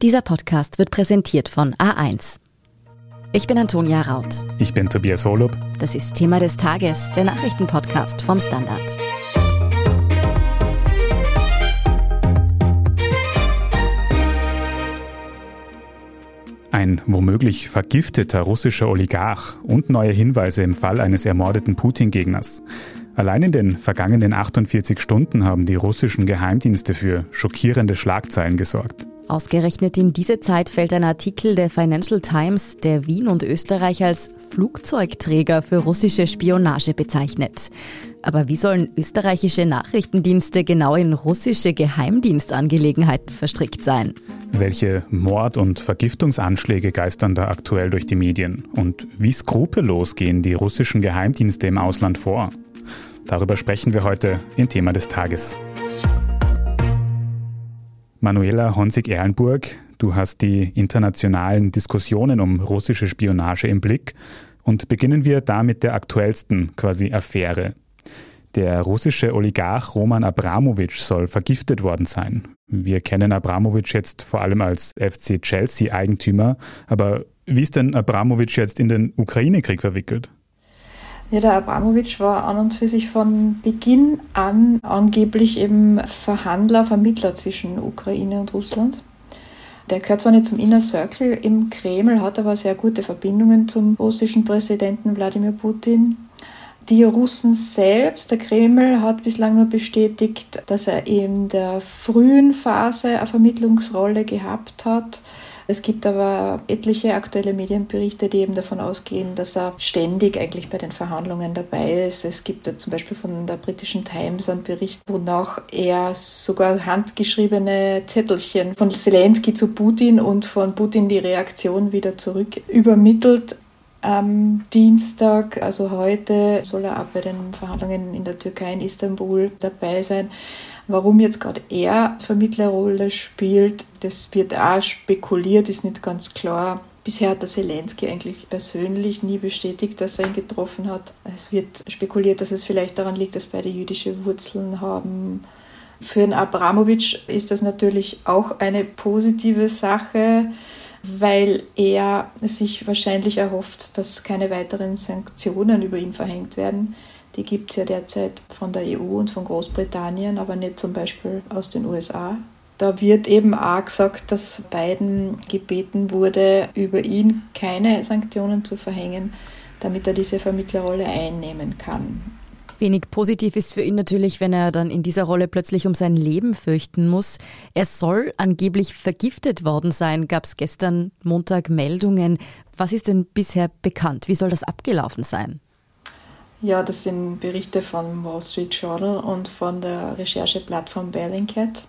Dieser Podcast wird präsentiert von A1. Ich bin Antonia Raut. Ich bin Tobias Holub. Das ist Thema des Tages, der Nachrichtenpodcast vom Standard. Ein womöglich vergifteter russischer Oligarch und neue Hinweise im Fall eines ermordeten Putin-Gegners. Allein in den vergangenen 48 Stunden haben die russischen Geheimdienste für schockierende Schlagzeilen gesorgt. Ausgerechnet in diese Zeit fällt ein Artikel der Financial Times, der Wien und Österreich als Flugzeugträger für russische Spionage bezeichnet. Aber wie sollen österreichische Nachrichtendienste genau in russische Geheimdienstangelegenheiten verstrickt sein? Welche Mord- und Vergiftungsanschläge geistern da aktuell durch die Medien? Und wie skrupellos gehen die russischen Geheimdienste im Ausland vor? Darüber sprechen wir heute im Thema des Tages. Manuela Honsig-Ehrenburg, du hast die internationalen Diskussionen um russische Spionage im Blick und beginnen wir da mit der aktuellsten quasi Affäre. Der russische Oligarch Roman Abramowitsch soll vergiftet worden sein. Wir kennen Abramowitsch jetzt vor allem als FC Chelsea-Eigentümer, aber wie ist denn Abramowitsch jetzt in den Ukraine-Krieg verwickelt? Ja, der Abramowitsch war an und für sich von Beginn an angeblich eben Verhandler, Vermittler zwischen Ukraine und Russland. Der gehört zwar nicht zum Inner Circle im Kreml, hat aber sehr gute Verbindungen zum russischen Präsidenten Wladimir Putin. Die Russen selbst, der Kreml, hat bislang nur bestätigt, dass er in der frühen Phase eine Vermittlungsrolle gehabt hat. Es gibt aber etliche aktuelle Medienberichte, die eben davon ausgehen, dass er ständig eigentlich bei den Verhandlungen dabei ist. Es gibt zum Beispiel von der britischen Times einen Bericht, wonach er sogar handgeschriebene Zettelchen von Zelensky zu Putin und von Putin die Reaktion wieder zurück übermittelt. Am Dienstag, also heute, soll er auch bei den Verhandlungen in der Türkei in Istanbul dabei sein. Warum jetzt gerade er Vermittlerrolle spielt, das wird auch spekuliert, ist nicht ganz klar. Bisher hat der Zelensky eigentlich persönlich nie bestätigt, dass er ihn getroffen hat. Es wird spekuliert, dass es vielleicht daran liegt, dass beide jüdische Wurzeln haben. Für den Abramowitsch ist das natürlich auch eine positive Sache, weil er sich wahrscheinlich erhofft, dass keine weiteren Sanktionen über ihn verhängt werden. Die gibt es ja derzeit von der EU und von Großbritannien, aber nicht zum Beispiel aus den USA. Da wird eben auch gesagt, dass Biden gebeten wurde, über ihn keine Sanktionen zu verhängen, damit er diese Vermittlerrolle einnehmen kann. Wenig positiv ist für ihn natürlich, wenn er dann in dieser Rolle plötzlich um sein Leben fürchten muss. Er soll angeblich vergiftet worden sein, gab es gestern Montag Meldungen. Was ist denn bisher bekannt? Wie soll das abgelaufen sein? Ja, das sind Berichte vom Wall Street Journal und von der Rechercheplattform Bellingcat.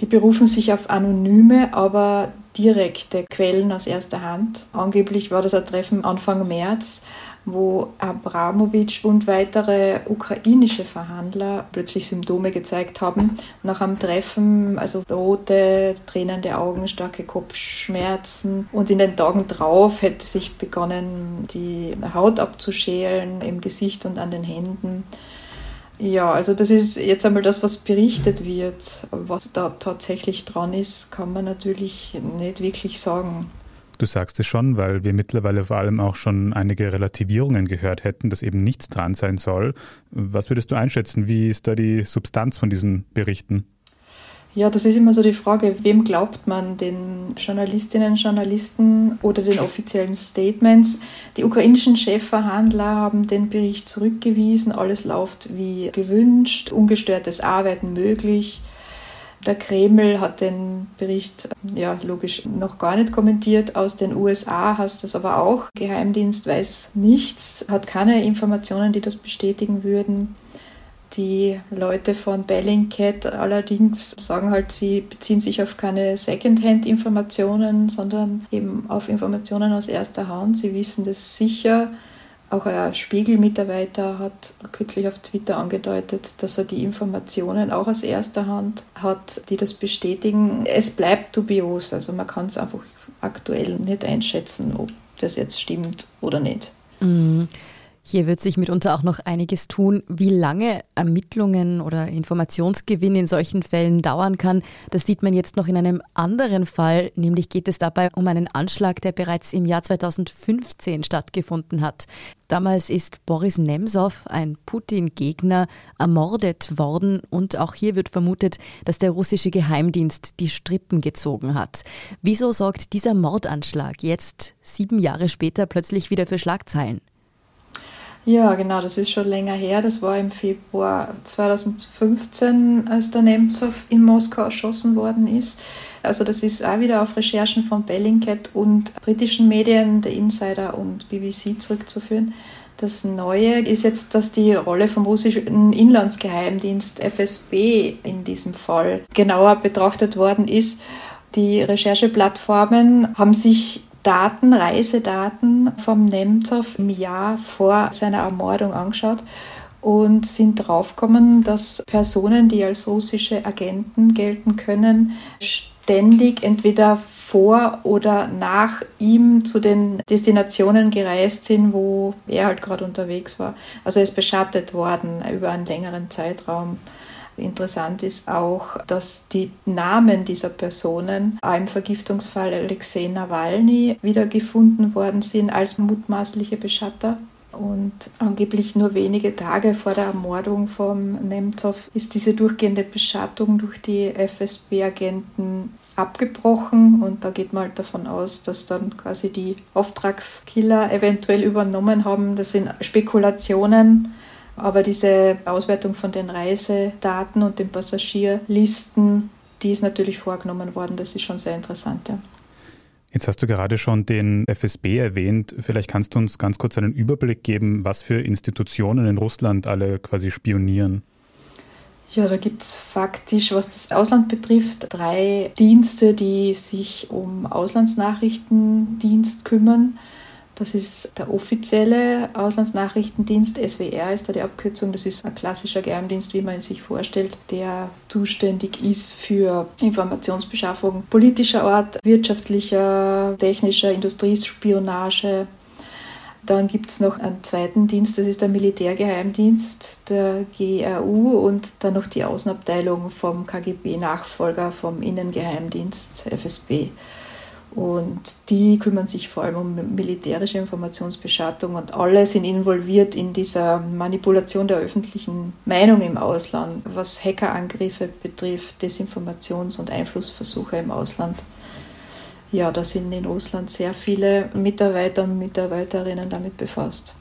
Die berufen sich auf anonyme, aber direkte Quellen aus erster Hand. Angeblich war das ein Treffen Anfang März wo Abramowitsch und weitere ukrainische Verhandler plötzlich Symptome gezeigt haben. Nach einem Treffen, also rote, tränende Augen, starke Kopfschmerzen. Und in den Tagen drauf hätte sich begonnen, die Haut abzuschälen im Gesicht und an den Händen. Ja, also das ist jetzt einmal das, was berichtet wird. Was da tatsächlich dran ist, kann man natürlich nicht wirklich sagen. Du sagst es schon, weil wir mittlerweile vor allem auch schon einige Relativierungen gehört hätten, dass eben nichts dran sein soll. Was würdest du einschätzen? Wie ist da die Substanz von diesen Berichten? Ja, das ist immer so die Frage, wem glaubt man, den Journalistinnen, Journalisten oder den offiziellen Statements? Die ukrainischen Chefverhandler haben den Bericht zurückgewiesen, alles läuft wie gewünscht, ungestörtes Arbeiten möglich. Der Kreml hat den Bericht ja logisch noch gar nicht kommentiert. Aus den USA hast das aber auch. Geheimdienst weiß nichts, hat keine Informationen, die das bestätigen würden. Die Leute von Bellingcat allerdings sagen halt, sie beziehen sich auf keine Secondhand-Informationen, sondern eben auf Informationen aus erster Hand. Sie wissen das sicher. Auch ein Spiegel-Mitarbeiter hat kürzlich auf Twitter angedeutet, dass er die Informationen auch aus erster Hand hat, die das bestätigen. Es bleibt dubios, also man kann es einfach aktuell nicht einschätzen, ob das jetzt stimmt oder nicht. Mhm. Hier wird sich mitunter auch noch einiges tun. Wie lange Ermittlungen oder Informationsgewinn in solchen Fällen dauern kann, das sieht man jetzt noch in einem anderen Fall. Nämlich geht es dabei um einen Anschlag, der bereits im Jahr 2015 stattgefunden hat. Damals ist Boris Nemtsov, ein Putin-Gegner, ermordet worden und auch hier wird vermutet, dass der russische Geheimdienst die Strippen gezogen hat. Wieso sorgt dieser Mordanschlag jetzt, sieben Jahre später, plötzlich wieder für Schlagzeilen? Ja, genau, das ist schon länger her. Das war im Februar 2015, als der Nemtsov in Moskau erschossen worden ist. Also das ist auch wieder auf Recherchen von Bellingcat und britischen Medien, der Insider und BBC zurückzuführen. Das Neue ist jetzt, dass die Rolle vom russischen Inlandsgeheimdienst FSB in diesem Fall genauer betrachtet worden ist. Die Rechercheplattformen haben sich Daten, Reisedaten vom Nemtsov im Jahr vor seiner Ermordung angeschaut und sind draufgekommen, dass Personen, die als russische Agenten gelten können, ständig entweder vor oder nach ihm zu den Destinationen gereist sind, wo er halt gerade unterwegs war. Also er ist beschattet worden über einen längeren Zeitraum. Interessant ist auch, dass die Namen dieser Personen im Vergiftungsfall Alexei Nawalny wiedergefunden worden sind als mutmaßliche Beschatter. Und angeblich nur wenige Tage vor der Ermordung von Nemtsov ist diese durchgehende Beschattung durch die FSB-Agenten abgebrochen. Und da geht man halt davon aus, dass dann quasi die Auftragskiller eventuell übernommen haben. Das sind Spekulationen. Aber diese Auswertung von den Reisedaten und den Passagierlisten, die ist natürlich vorgenommen worden. Das ist schon sehr interessant. Ja. Jetzt hast du gerade schon den FSB erwähnt. Vielleicht kannst du uns ganz kurz einen Überblick geben, was für Institutionen in Russland alle quasi spionieren. Ja, da gibt es faktisch, was das Ausland betrifft, drei Dienste, die sich um Auslandsnachrichtendienst kümmern. Das ist der offizielle Auslandsnachrichtendienst, SWR ist da die Abkürzung. Das ist ein klassischer Geheimdienst, wie man ihn sich vorstellt, der zuständig ist für Informationsbeschaffung politischer Art, wirtschaftlicher, technischer, Industriespionage. Dann gibt es noch einen zweiten Dienst, das ist der Militärgeheimdienst, der GRU, und dann noch die Außenabteilung vom KGB-Nachfolger vom Innengeheimdienst FSB. Und die kümmern sich vor allem um militärische Informationsbeschattung und alle sind involviert in dieser Manipulation der öffentlichen Meinung im Ausland, was Hackerangriffe betrifft, Desinformations- und Einflussversuche im Ausland. Ja, da sind in Russland sehr viele Mitarbeiter und Mitarbeiterinnen damit befasst.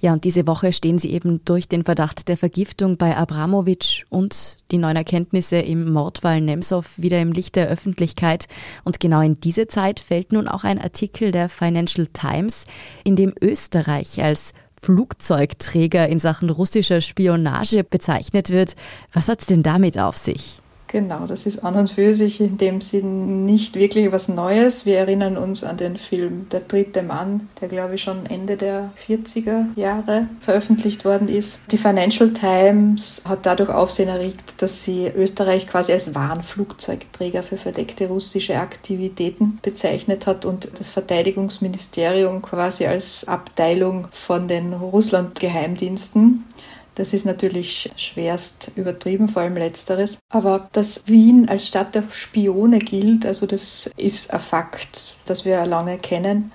Ja, und diese Woche stehen sie eben durch den Verdacht der Vergiftung bei Abramowitsch und die neuen Erkenntnisse im Mordfall Nemsov wieder im Licht der Öffentlichkeit. Und genau in diese Zeit fällt nun auch ein Artikel der Financial Times, in dem Österreich als Flugzeugträger in Sachen russischer Spionage bezeichnet wird. Was hat es denn damit auf sich? Genau, das ist an und für sich in dem Sinn nicht wirklich was Neues. Wir erinnern uns an den Film Der dritte Mann, der glaube ich schon Ende der 40er Jahre veröffentlicht worden ist. Die Financial Times hat dadurch Aufsehen erregt, dass sie Österreich quasi als Warnflugzeugträger für verdeckte russische Aktivitäten bezeichnet hat und das Verteidigungsministerium quasi als Abteilung von den Russland-Geheimdiensten. Das ist natürlich schwerst übertrieben, vor allem letzteres. Aber dass Wien als Stadt der Spione gilt, also das ist ein Fakt, das wir lange kennen.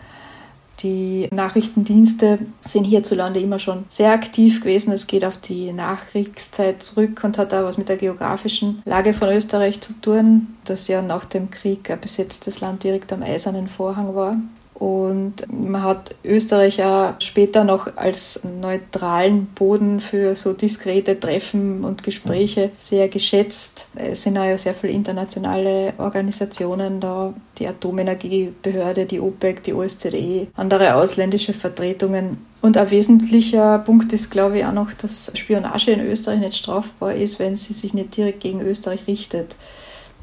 Die Nachrichtendienste sind hierzulande immer schon sehr aktiv gewesen. Es geht auf die Nachkriegszeit zurück und hat auch was mit der geografischen Lage von Österreich zu tun, das ja nach dem Krieg ein besetztes Land direkt am Eisernen Vorhang war. Und man hat Österreich ja später noch als neutralen Boden für so diskrete Treffen und Gespräche sehr geschätzt. Es sind ja sehr viele internationale Organisationen da, die Atomenergiebehörde, die OPEC, die OSZE, andere ausländische Vertretungen. Und ein wesentlicher Punkt ist, glaube ich, auch noch, dass Spionage in Österreich nicht strafbar ist, wenn sie sich nicht direkt gegen Österreich richtet.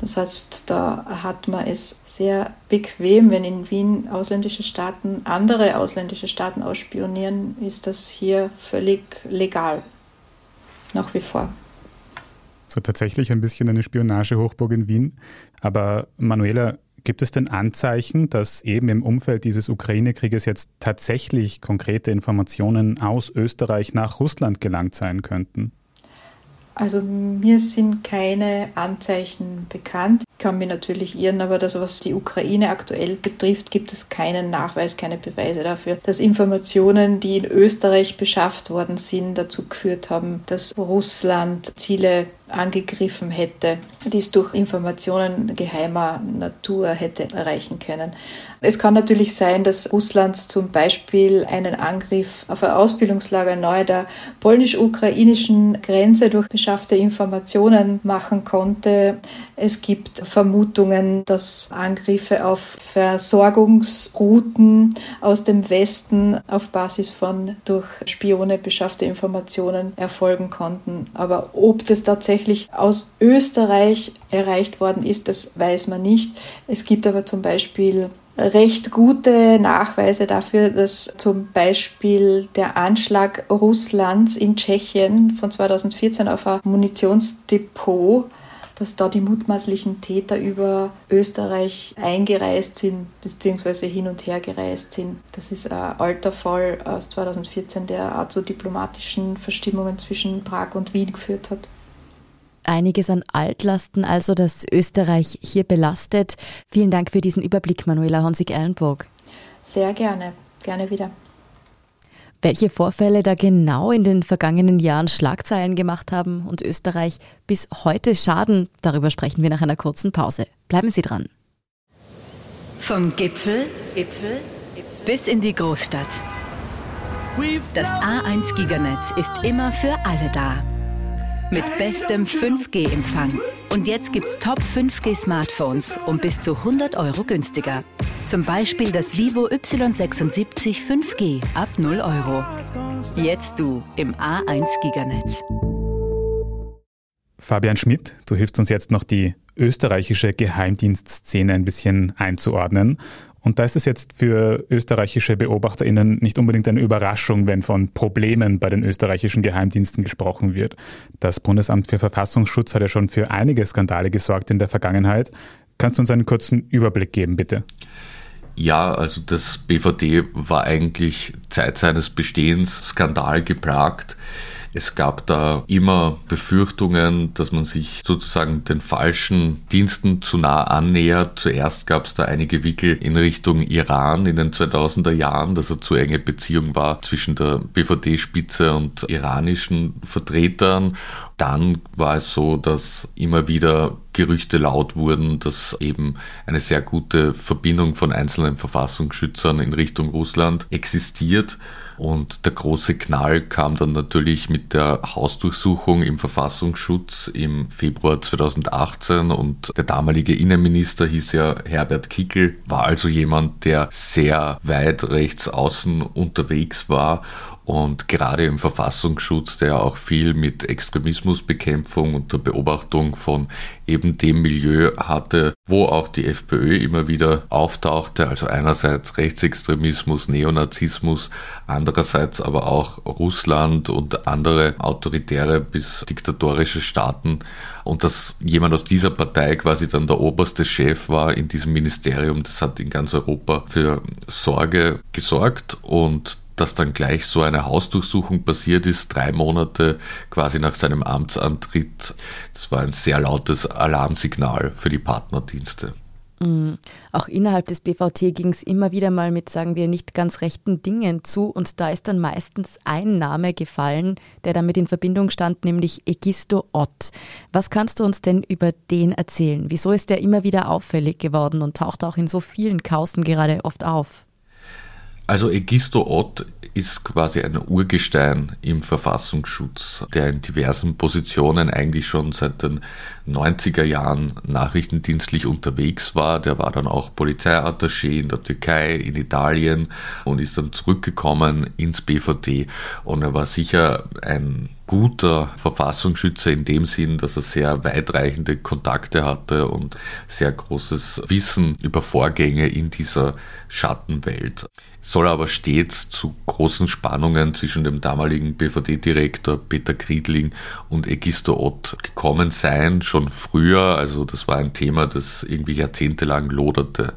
Das heißt, da hat man es sehr bequem, wenn in Wien ausländische Staaten andere ausländische Staaten ausspionieren, ist das hier völlig legal. Nach wie vor. So tatsächlich ein bisschen eine Spionagehochburg in Wien. Aber Manuela, Gibt es denn Anzeichen, dass eben im Umfeld dieses Ukraine-Krieges jetzt tatsächlich konkrete Informationen aus Österreich nach Russland gelangt sein könnten? Also mir sind keine Anzeichen bekannt. Ich kann mich natürlich irren, aber das, was die Ukraine aktuell betrifft, gibt es keinen Nachweis, keine Beweise dafür, dass Informationen, die in Österreich beschafft worden sind, dazu geführt haben, dass Russland Ziele angegriffen hätte, die es durch Informationen geheimer Natur hätte erreichen können. Es kann natürlich sein, dass Russland zum Beispiel einen Angriff auf ein Ausbildungslager nahe der polnisch-ukrainischen Grenze durch beschaffte Informationen machen konnte. Es gibt Vermutungen, dass Angriffe auf Versorgungsrouten aus dem Westen auf Basis von durch Spione beschaffte Informationen erfolgen konnten. Aber ob das tatsächlich aus Österreich erreicht worden ist, das weiß man nicht. Es gibt aber zum Beispiel recht gute Nachweise dafür, dass zum Beispiel der Anschlag Russlands in Tschechien von 2014 auf ein Munitionsdepot, dass da die mutmaßlichen Täter über Österreich eingereist sind bzw. hin und her gereist sind. Das ist ein alter Fall aus 2014, der auch zu diplomatischen Verstimmungen zwischen Prag und Wien geführt hat einiges an Altlasten, also das Österreich hier belastet. Vielen Dank für diesen Überblick, Manuela Honsig-Erlenburg. Sehr gerne, gerne wieder. Welche Vorfälle da genau in den vergangenen Jahren Schlagzeilen gemacht haben und Österreich bis heute schaden, darüber sprechen wir nach einer kurzen Pause. Bleiben Sie dran. Vom Gipfel, Gipfel, bis in die Großstadt. Das A1 Giganetz ist immer für alle da mit bestem 5G-Empfang. Und jetzt gibt's Top 5G-Smartphones um bis zu 100 Euro günstiger. Zum Beispiel das Vivo Y76 5G ab 0 Euro. Jetzt du im A1 Giganetz. Fabian Schmidt, du hilfst uns jetzt noch die österreichische Geheimdienstszene ein bisschen einzuordnen. Und da ist es jetzt für österreichische BeobachterInnen nicht unbedingt eine Überraschung, wenn von Problemen bei den österreichischen Geheimdiensten gesprochen wird. Das Bundesamt für Verfassungsschutz hat ja schon für einige Skandale gesorgt in der Vergangenheit. Kannst du uns einen kurzen Überblick geben, bitte? Ja, also das BVD war eigentlich Zeit seines Bestehens skandalgeplagt. Es gab da immer Befürchtungen, dass man sich sozusagen den falschen Diensten zu nah annähert. Zuerst gab es da einige Wickel in Richtung Iran in den 2000er Jahren, dass er zu enge Beziehung war zwischen der BVD-Spitze und iranischen Vertretern. Dann war es so, dass immer wieder Gerüchte laut wurden, dass eben eine sehr gute Verbindung von einzelnen Verfassungsschützern in Richtung Russland existiert. Und der große Knall kam dann natürlich mit der Hausdurchsuchung im Verfassungsschutz im Februar 2018 und der damalige Innenminister hieß ja Herbert Kickel, war also jemand, der sehr weit rechts außen unterwegs war und gerade im Verfassungsschutz, der auch viel mit Extremismusbekämpfung und der Beobachtung von eben dem Milieu hatte, wo auch die FPÖ immer wieder auftauchte, also einerseits Rechtsextremismus, Neonazismus, andererseits aber auch Russland und andere autoritäre bis diktatorische Staaten. Und dass jemand aus dieser Partei quasi dann der oberste Chef war in diesem Ministerium, das hat in ganz Europa für Sorge gesorgt. Und dass dann gleich so eine Hausdurchsuchung passiert ist, drei Monate quasi nach seinem Amtsantritt. Das war ein sehr lautes Alarmsignal für die Partnerdienste. Mhm. Auch innerhalb des BVT ging es immer wieder mal mit, sagen wir, nicht ganz rechten Dingen zu und da ist dann meistens ein Name gefallen, der damit in Verbindung stand, nämlich Egisto Ott. Was kannst du uns denn über den erzählen? Wieso ist der immer wieder auffällig geworden und taucht auch in so vielen Kausen gerade oft auf? Also Egisto Ott ist quasi ein Urgestein im Verfassungsschutz, der in diversen Positionen eigentlich schon seit den 90er Jahren nachrichtendienstlich unterwegs war. Der war dann auch Polizeiattaché in der Türkei, in Italien und ist dann zurückgekommen ins BVD und er war sicher ein guter Verfassungsschützer in dem Sinn, dass er sehr weitreichende Kontakte hatte und sehr großes Wissen über Vorgänge in dieser Schattenwelt. Soll aber stets zu großen Spannungen zwischen dem damaligen BVD-Direktor Peter Kriedling und Egisto Ott gekommen sein, schon früher. Also das war ein Thema, das irgendwie jahrzehntelang loderte.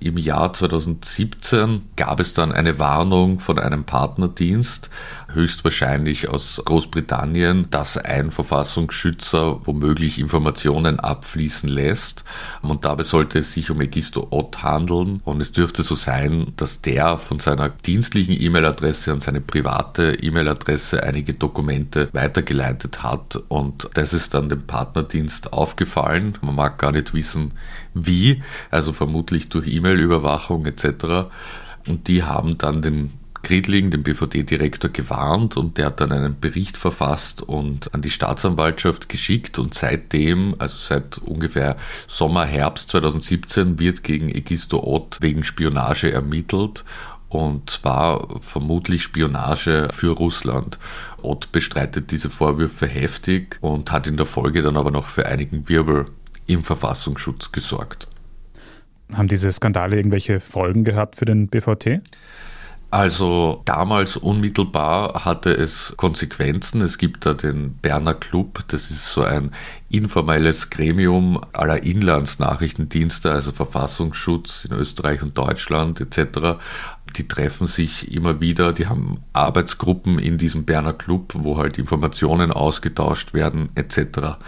Im Jahr 2017 gab es dann eine Warnung von einem Partnerdienst, höchstwahrscheinlich aus Großbritannien, dass ein Verfassungsschützer womöglich Informationen abfließen lässt. Und dabei sollte es sich um Egisto Ott handeln. Und es dürfte so sein, dass der von seiner dienstlichen E-Mail-Adresse an seine private E-Mail-Adresse einige Dokumente weitergeleitet hat. Und das ist dann dem Partnerdienst aufgefallen. Man mag gar nicht wissen, wie, also vermutlich durch E-Mail-Überwachung etc. Und die haben dann den Gridling, den BVD-Direktor, gewarnt und der hat dann einen Bericht verfasst und an die Staatsanwaltschaft geschickt und seitdem, also seit ungefähr Sommer, Herbst 2017, wird gegen Egisto Ott wegen Spionage ermittelt und zwar vermutlich Spionage für Russland. Ott bestreitet diese Vorwürfe heftig und hat in der Folge dann aber noch für einigen Wirbel im Verfassungsschutz gesorgt. Haben diese Skandale irgendwelche Folgen gehabt für den BVT? Also damals unmittelbar hatte es Konsequenzen. Es gibt da den Berner Club, das ist so ein informelles Gremium aller Inlandsnachrichtendienste, also Verfassungsschutz in Österreich und Deutschland etc. Die treffen sich immer wieder, die haben Arbeitsgruppen in diesem Berner Club, wo halt Informationen ausgetauscht werden etc.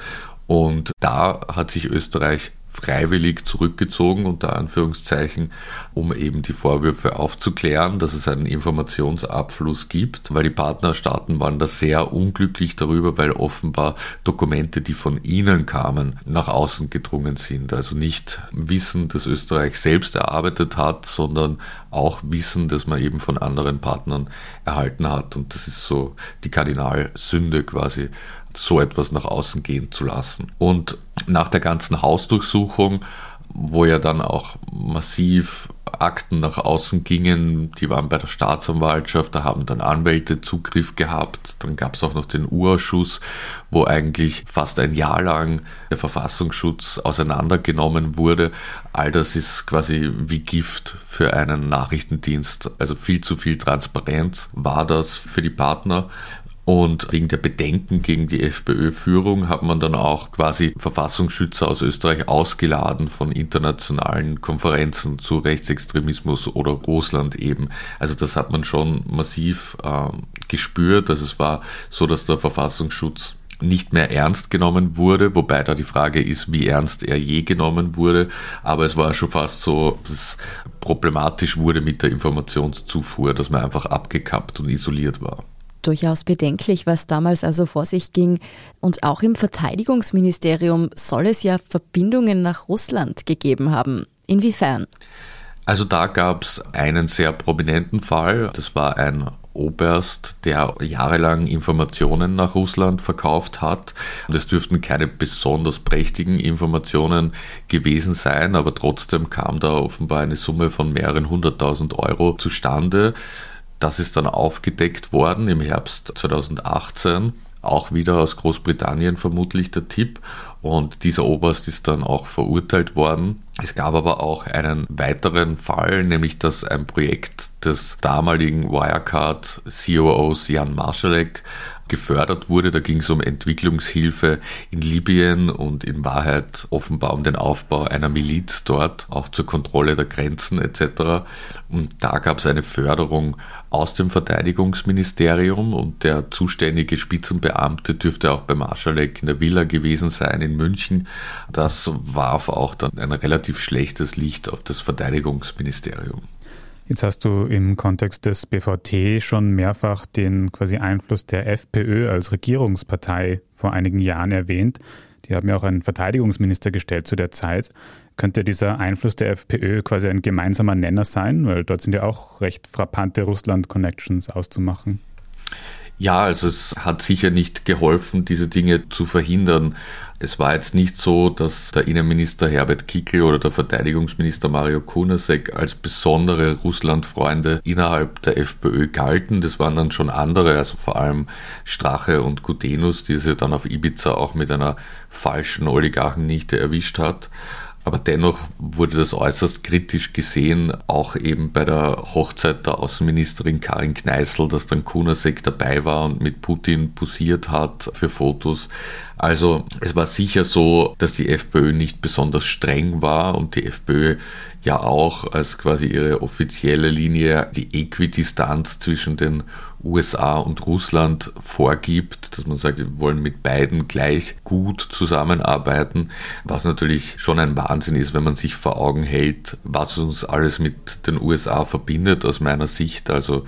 Und da hat sich Österreich freiwillig zurückgezogen, unter Anführungszeichen, um eben die Vorwürfe aufzuklären, dass es einen Informationsabfluss gibt, weil die Partnerstaaten waren da sehr unglücklich darüber, weil offenbar Dokumente, die von ihnen kamen, nach außen gedrungen sind. Also nicht Wissen, das Österreich selbst erarbeitet hat, sondern auch Wissen, das man eben von anderen Partnern erhalten hat. Und das ist so die Kardinalsünde quasi so etwas nach außen gehen zu lassen. Und nach der ganzen Hausdurchsuchung, wo ja dann auch massiv Akten nach außen gingen, die waren bei der Staatsanwaltschaft, da haben dann Anwälte Zugriff gehabt. Dann gab es auch noch den Urausschuss, wo eigentlich fast ein Jahr lang der Verfassungsschutz auseinandergenommen wurde. All das ist quasi wie Gift für einen Nachrichtendienst. Also viel zu viel Transparenz war das für die Partner. Und wegen der Bedenken gegen die FPÖ-Führung hat man dann auch quasi Verfassungsschützer aus Österreich ausgeladen von internationalen Konferenzen zu Rechtsextremismus oder Russland eben. Also das hat man schon massiv äh, gespürt. Also es war so, dass der Verfassungsschutz nicht mehr ernst genommen wurde, wobei da die Frage ist, wie ernst er je genommen wurde. Aber es war schon fast so, dass es problematisch wurde mit der Informationszufuhr, dass man einfach abgekappt und isoliert war durchaus bedenklich, was damals also vor sich ging. Und auch im Verteidigungsministerium soll es ja Verbindungen nach Russland gegeben haben. Inwiefern? Also da gab es einen sehr prominenten Fall. Das war ein Oberst, der jahrelang Informationen nach Russland verkauft hat. Und es dürften keine besonders prächtigen Informationen gewesen sein, aber trotzdem kam da offenbar eine Summe von mehreren hunderttausend Euro zustande. Das ist dann aufgedeckt worden im Herbst 2018 auch wieder aus Großbritannien vermutlich der Tipp. Und dieser Oberst ist dann auch verurteilt worden. Es gab aber auch einen weiteren Fall, nämlich dass ein Projekt des damaligen Wirecard COOs Jan Marschalek gefördert wurde. Da ging es um Entwicklungshilfe in Libyen und in Wahrheit offenbar um den Aufbau einer Miliz dort, auch zur Kontrolle der Grenzen etc. Und da gab es eine Förderung aus dem Verteidigungsministerium und der zuständige Spitzenbeamte dürfte auch bei Marschalek in der Villa gewesen sein in München. Das warf auch dann ein relativ schlechtes Licht auf das Verteidigungsministerium. Jetzt hast du im Kontext des BVT schon mehrfach den quasi Einfluss der FPÖ als Regierungspartei vor einigen Jahren erwähnt. Die haben ja auch einen Verteidigungsminister gestellt zu der Zeit. Könnte dieser Einfluss der FPÖ quasi ein gemeinsamer Nenner sein? Weil dort sind ja auch recht frappante Russland-Connections auszumachen. Ja, also es hat sicher nicht geholfen, diese Dinge zu verhindern. Es war jetzt nicht so, dass der Innenminister Herbert Kickl oder der Verteidigungsminister Mario Kunasek als besondere Russlandfreunde innerhalb der FPÖ galten. Das waren dann schon andere, also vor allem Strache und Gutenus, die sie dann auf Ibiza auch mit einer falschen Oligarchennichte erwischt hat. Aber dennoch wurde das äußerst kritisch gesehen, auch eben bei der Hochzeit der Außenministerin Karin Kneißl, dass dann Kunasek dabei war und mit Putin posiert hat für Fotos. Also es war sicher so, dass die FPÖ nicht besonders streng war und die FPÖ ja auch als quasi ihre offizielle Linie die Äquidistanz zwischen den USA und Russland vorgibt, dass man sagt, wir wollen mit beiden gleich gut zusammenarbeiten, was natürlich schon ein Wahnsinn ist, wenn man sich vor Augen hält, was uns alles mit den USA verbindet aus meiner Sicht, also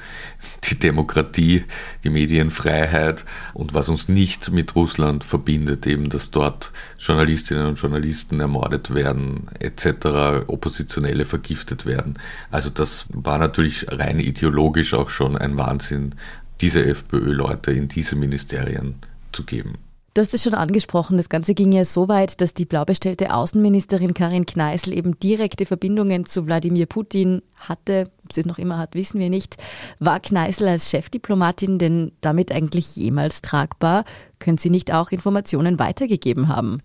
die Demokratie, die Medienfreiheit und was uns nicht mit Russland verbindet, eben dass dort Journalistinnen und Journalisten ermordet werden, etc., Oppositionelle vergiftet werden. Also das war natürlich rein ideologisch auch schon ein Wahnsinn, diese FPÖ-Leute in diese Ministerien zu geben. Du hast es schon angesprochen, das Ganze ging ja so weit, dass die blau bestellte Außenministerin Karin Kneißl eben direkte Verbindungen zu Wladimir Putin hatte. Ob sie es noch immer hat, wissen wir nicht. War Kneißl als Chefdiplomatin denn damit eigentlich jemals tragbar? Können sie nicht auch Informationen weitergegeben haben?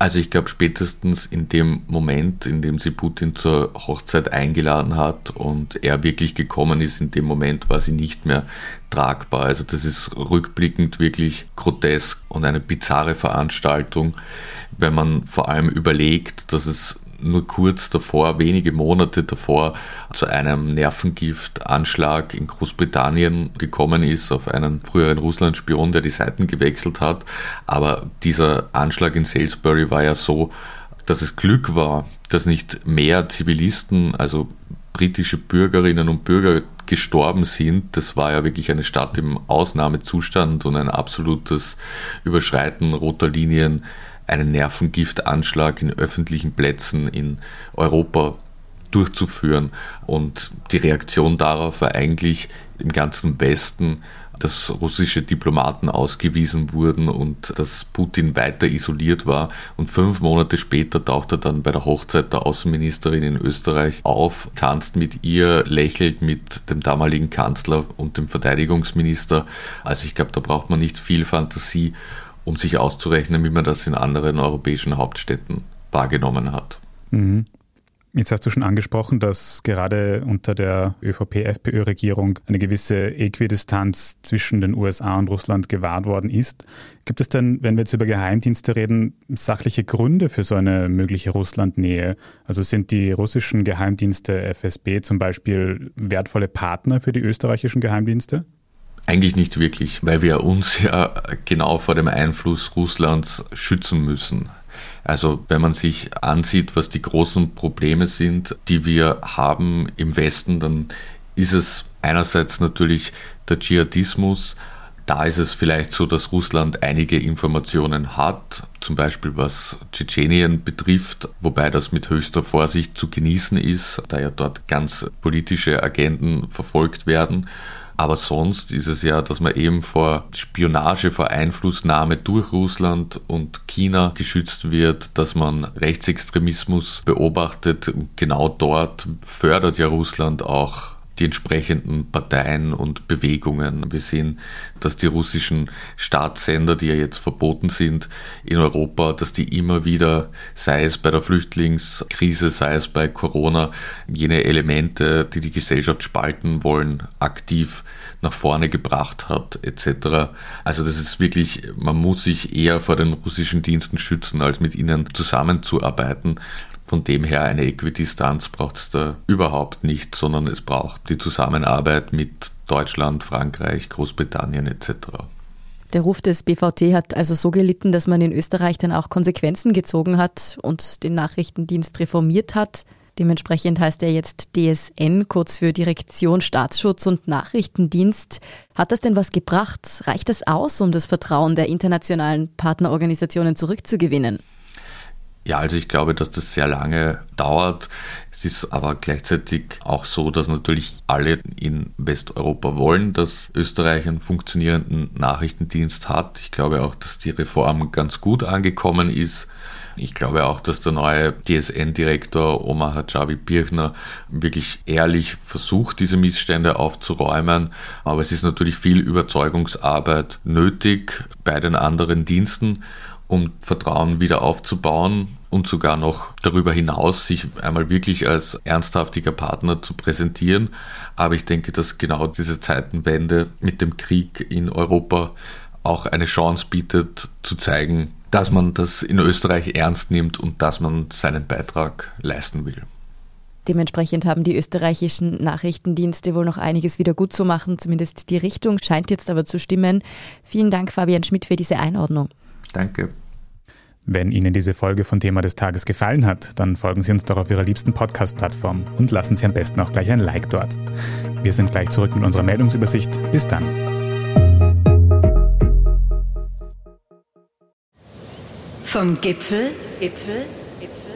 Also ich glaube spätestens in dem Moment, in dem sie Putin zur Hochzeit eingeladen hat und er wirklich gekommen ist, in dem Moment war sie nicht mehr tragbar. Also das ist rückblickend wirklich grotesk und eine bizarre Veranstaltung, wenn man vor allem überlegt, dass es nur kurz davor, wenige Monate davor, zu einem Nervengiftanschlag in Großbritannien gekommen ist auf einen früheren Russland-Spion, der die Seiten gewechselt hat. Aber dieser Anschlag in Salisbury war ja so, dass es Glück war, dass nicht mehr Zivilisten, also britische Bürgerinnen und Bürger gestorben sind. Das war ja wirklich eine Stadt im Ausnahmezustand und ein absolutes Überschreiten roter Linien einen Nervengiftanschlag in öffentlichen Plätzen in Europa durchzuführen. Und die Reaktion darauf war eigentlich im ganzen Westen, dass russische Diplomaten ausgewiesen wurden und dass Putin weiter isoliert war. Und fünf Monate später taucht er dann bei der Hochzeit der Außenministerin in Österreich auf, tanzt mit ihr, lächelt mit dem damaligen Kanzler und dem Verteidigungsminister. Also ich glaube, da braucht man nicht viel Fantasie, um sich auszurechnen, wie man das in anderen europäischen Hauptstädten wahrgenommen hat. Mhm. Jetzt hast du schon angesprochen, dass gerade unter der ÖVP-FPÖ-Regierung eine gewisse Äquidistanz zwischen den USA und Russland gewahrt worden ist. Gibt es denn, wenn wir jetzt über Geheimdienste reden, sachliche Gründe für so eine mögliche Russlandnähe? Also sind die russischen Geheimdienste FSB zum Beispiel wertvolle Partner für die österreichischen Geheimdienste? Eigentlich nicht wirklich, weil wir uns ja genau vor dem Einfluss Russlands schützen müssen. Also wenn man sich ansieht, was die großen Probleme sind, die wir haben im Westen, dann ist es einerseits natürlich der Dschihadismus. Da ist es vielleicht so, dass Russland einige Informationen hat, zum Beispiel was Tschetschenien betrifft, wobei das mit höchster Vorsicht zu genießen ist, da ja dort ganz politische Agenden verfolgt werden. Aber sonst ist es ja, dass man eben vor Spionage, vor Einflussnahme durch Russland und China geschützt wird, dass man Rechtsextremismus beobachtet. Genau dort fördert ja Russland auch die entsprechenden Parteien und Bewegungen. Wir sehen, dass die russischen Staatssender, die ja jetzt verboten sind in Europa, dass die immer wieder, sei es bei der Flüchtlingskrise, sei es bei Corona, jene Elemente, die die Gesellschaft spalten wollen, aktiv nach vorne gebracht hat, etc. Also das ist wirklich, man muss sich eher vor den russischen Diensten schützen, als mit ihnen zusammenzuarbeiten. Von dem her eine Äquidistanz braucht es da überhaupt nicht, sondern es braucht die Zusammenarbeit mit Deutschland, Frankreich, Großbritannien etc. Der Ruf des BVT hat also so gelitten, dass man in Österreich dann auch Konsequenzen gezogen hat und den Nachrichtendienst reformiert hat. Dementsprechend heißt er jetzt DSN, kurz für Direktion Staatsschutz und Nachrichtendienst. Hat das denn was gebracht? Reicht das aus, um das Vertrauen der internationalen Partnerorganisationen zurückzugewinnen? Ja, also ich glaube, dass das sehr lange dauert. Es ist aber gleichzeitig auch so, dass natürlich alle in Westeuropa wollen, dass Österreich einen funktionierenden Nachrichtendienst hat. Ich glaube auch, dass die Reform ganz gut angekommen ist. Ich glaube auch, dass der neue DSN-Direktor Omar Hajabi Birchner wirklich ehrlich versucht, diese Missstände aufzuräumen. Aber es ist natürlich viel Überzeugungsarbeit nötig bei den anderen Diensten um Vertrauen wieder aufzubauen und sogar noch darüber hinaus sich einmal wirklich als ernsthaftiger Partner zu präsentieren. Aber ich denke, dass genau diese Zeitenwende mit dem Krieg in Europa auch eine Chance bietet, zu zeigen, dass man das in Österreich ernst nimmt und dass man seinen Beitrag leisten will. Dementsprechend haben die österreichischen Nachrichtendienste wohl noch einiges wieder gut zu machen. Zumindest die Richtung scheint jetzt aber zu stimmen. Vielen Dank, Fabian Schmidt, für diese Einordnung. Danke. Wenn Ihnen diese Folge von Thema des Tages gefallen hat, dann folgen Sie uns doch auf Ihrer liebsten Podcast-Plattform und lassen Sie am besten auch gleich ein Like dort. Wir sind gleich zurück mit unserer Meldungsübersicht. Bis dann. Vom Gipfel, Gipfel, Gipfel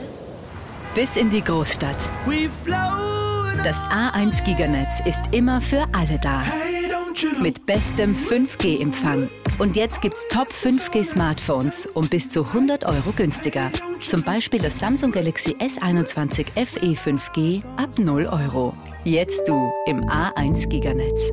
bis in die Großstadt. Das A1 Giganetz ist immer für alle da. Mit bestem 5G-Empfang und jetzt gibt's Top 5G Smartphones um bis zu 100 Euro günstiger. Zum Beispiel das Samsung Galaxy S21 FE 5G ab 0 Euro. Jetzt du im A1 Giganetz.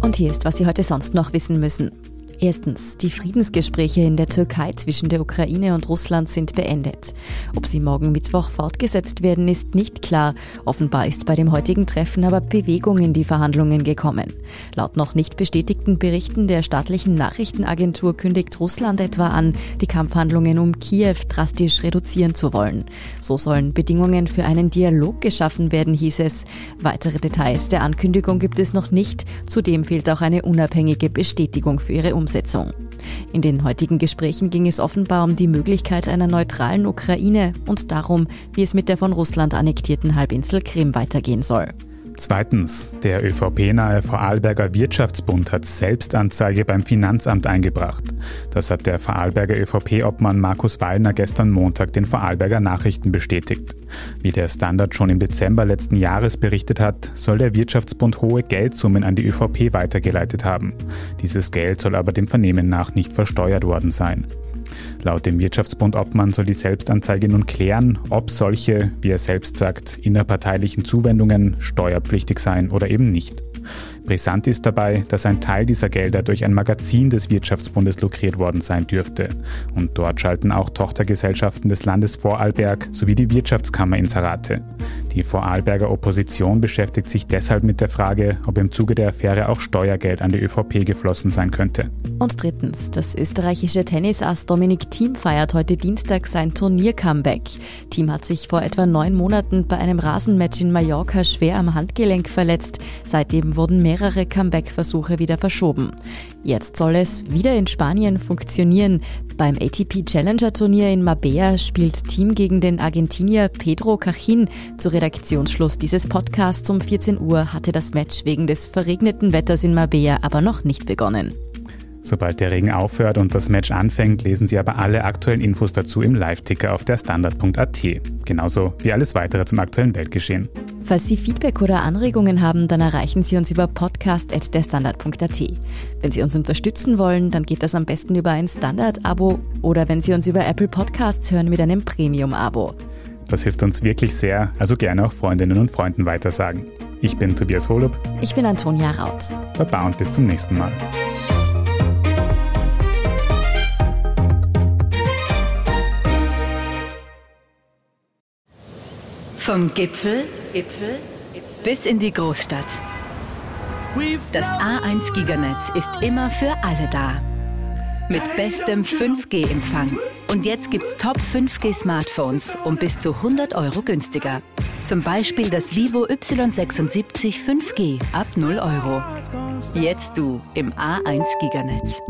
Und hier ist, was Sie heute sonst noch wissen müssen. Erstens, die Friedensgespräche in der Türkei zwischen der Ukraine und Russland sind beendet. Ob sie morgen Mittwoch fortgesetzt werden, ist nicht klar. Offenbar ist bei dem heutigen Treffen aber Bewegung in die Verhandlungen gekommen. Laut noch nicht bestätigten Berichten der staatlichen Nachrichtenagentur kündigt Russland etwa an, die Kampfhandlungen um Kiew drastisch reduzieren zu wollen. So sollen Bedingungen für einen Dialog geschaffen werden, hieß es. Weitere Details der Ankündigung gibt es noch nicht. Zudem fehlt auch eine unabhängige Bestätigung für ihre Umsetzung. Umsetzung. In den heutigen Gesprächen ging es offenbar um die Möglichkeit einer neutralen Ukraine und darum, wie es mit der von Russland annektierten Halbinsel Krim weitergehen soll. Zweitens, der ÖVP-nahe Vorarlberger Wirtschaftsbund hat Selbstanzeige beim Finanzamt eingebracht. Das hat der Vorarlberger ÖVP-Obmann Markus Wallner gestern Montag den Vorarlberger Nachrichten bestätigt. Wie der Standard schon im Dezember letzten Jahres berichtet hat, soll der Wirtschaftsbund hohe Geldsummen an die ÖVP weitergeleitet haben. Dieses Geld soll aber dem Vernehmen nach nicht versteuert worden sein. Laut dem Wirtschaftsbund Obmann soll die Selbstanzeige nun klären, ob solche, wie er selbst sagt, innerparteilichen Zuwendungen steuerpflichtig seien oder eben nicht. Brisant ist dabei, dass ein Teil dieser Gelder durch ein Magazin des Wirtschaftsbundes lukriert worden sein dürfte. Und dort schalten auch Tochtergesellschaften des Landes Vorarlberg sowie die Wirtschaftskammer Inserate. Die Vorarlberger Opposition beschäftigt sich deshalb mit der Frage, ob im Zuge der Affäre auch Steuergeld an die ÖVP geflossen sein könnte. Und drittens, das österreichische Tennisass Dominik Thiem feiert heute Dienstag sein Turnier-Comeback. Thiem hat sich vor etwa neun Monaten bei einem Rasenmatch in Mallorca schwer am Handgelenk verletzt. Seitdem wurden mehrere Comeback-Versuche wieder verschoben. Jetzt soll es wieder in Spanien funktionieren. Beim ATP Challenger Turnier in Mabea spielt Team gegen den Argentinier Pedro Cachin. Zu Redaktionsschluss dieses Podcasts um 14 Uhr hatte das Match wegen des verregneten Wetters in Mabea aber noch nicht begonnen. Sobald der Regen aufhört und das Match anfängt, lesen Sie aber alle aktuellen Infos dazu im Live-Ticker auf der Standard.at. Genauso wie alles weitere zum aktuellen Weltgeschehen. Falls Sie Feedback oder Anregungen haben, dann erreichen Sie uns über podcast.derstandard.at. Wenn Sie uns unterstützen wollen, dann geht das am besten über ein Standard-Abo oder wenn Sie uns über Apple Podcasts hören mit einem Premium-Abo. Das hilft uns wirklich sehr, also gerne auch Freundinnen und Freunden weitersagen. Ich bin Tobias Holub. Ich bin Antonia Raut. Baba und bis zum nächsten Mal. Vom Gipfel, Gipfel, bis in die Großstadt. Das A1 Giganetz ist immer für alle da. Mit bestem 5G-Empfang. Und jetzt gibt's Top 5G Smartphones um bis zu 100 Euro günstiger. Zum Beispiel das Vivo Y76 5G ab 0 Euro. Jetzt du im A1 Giganetz.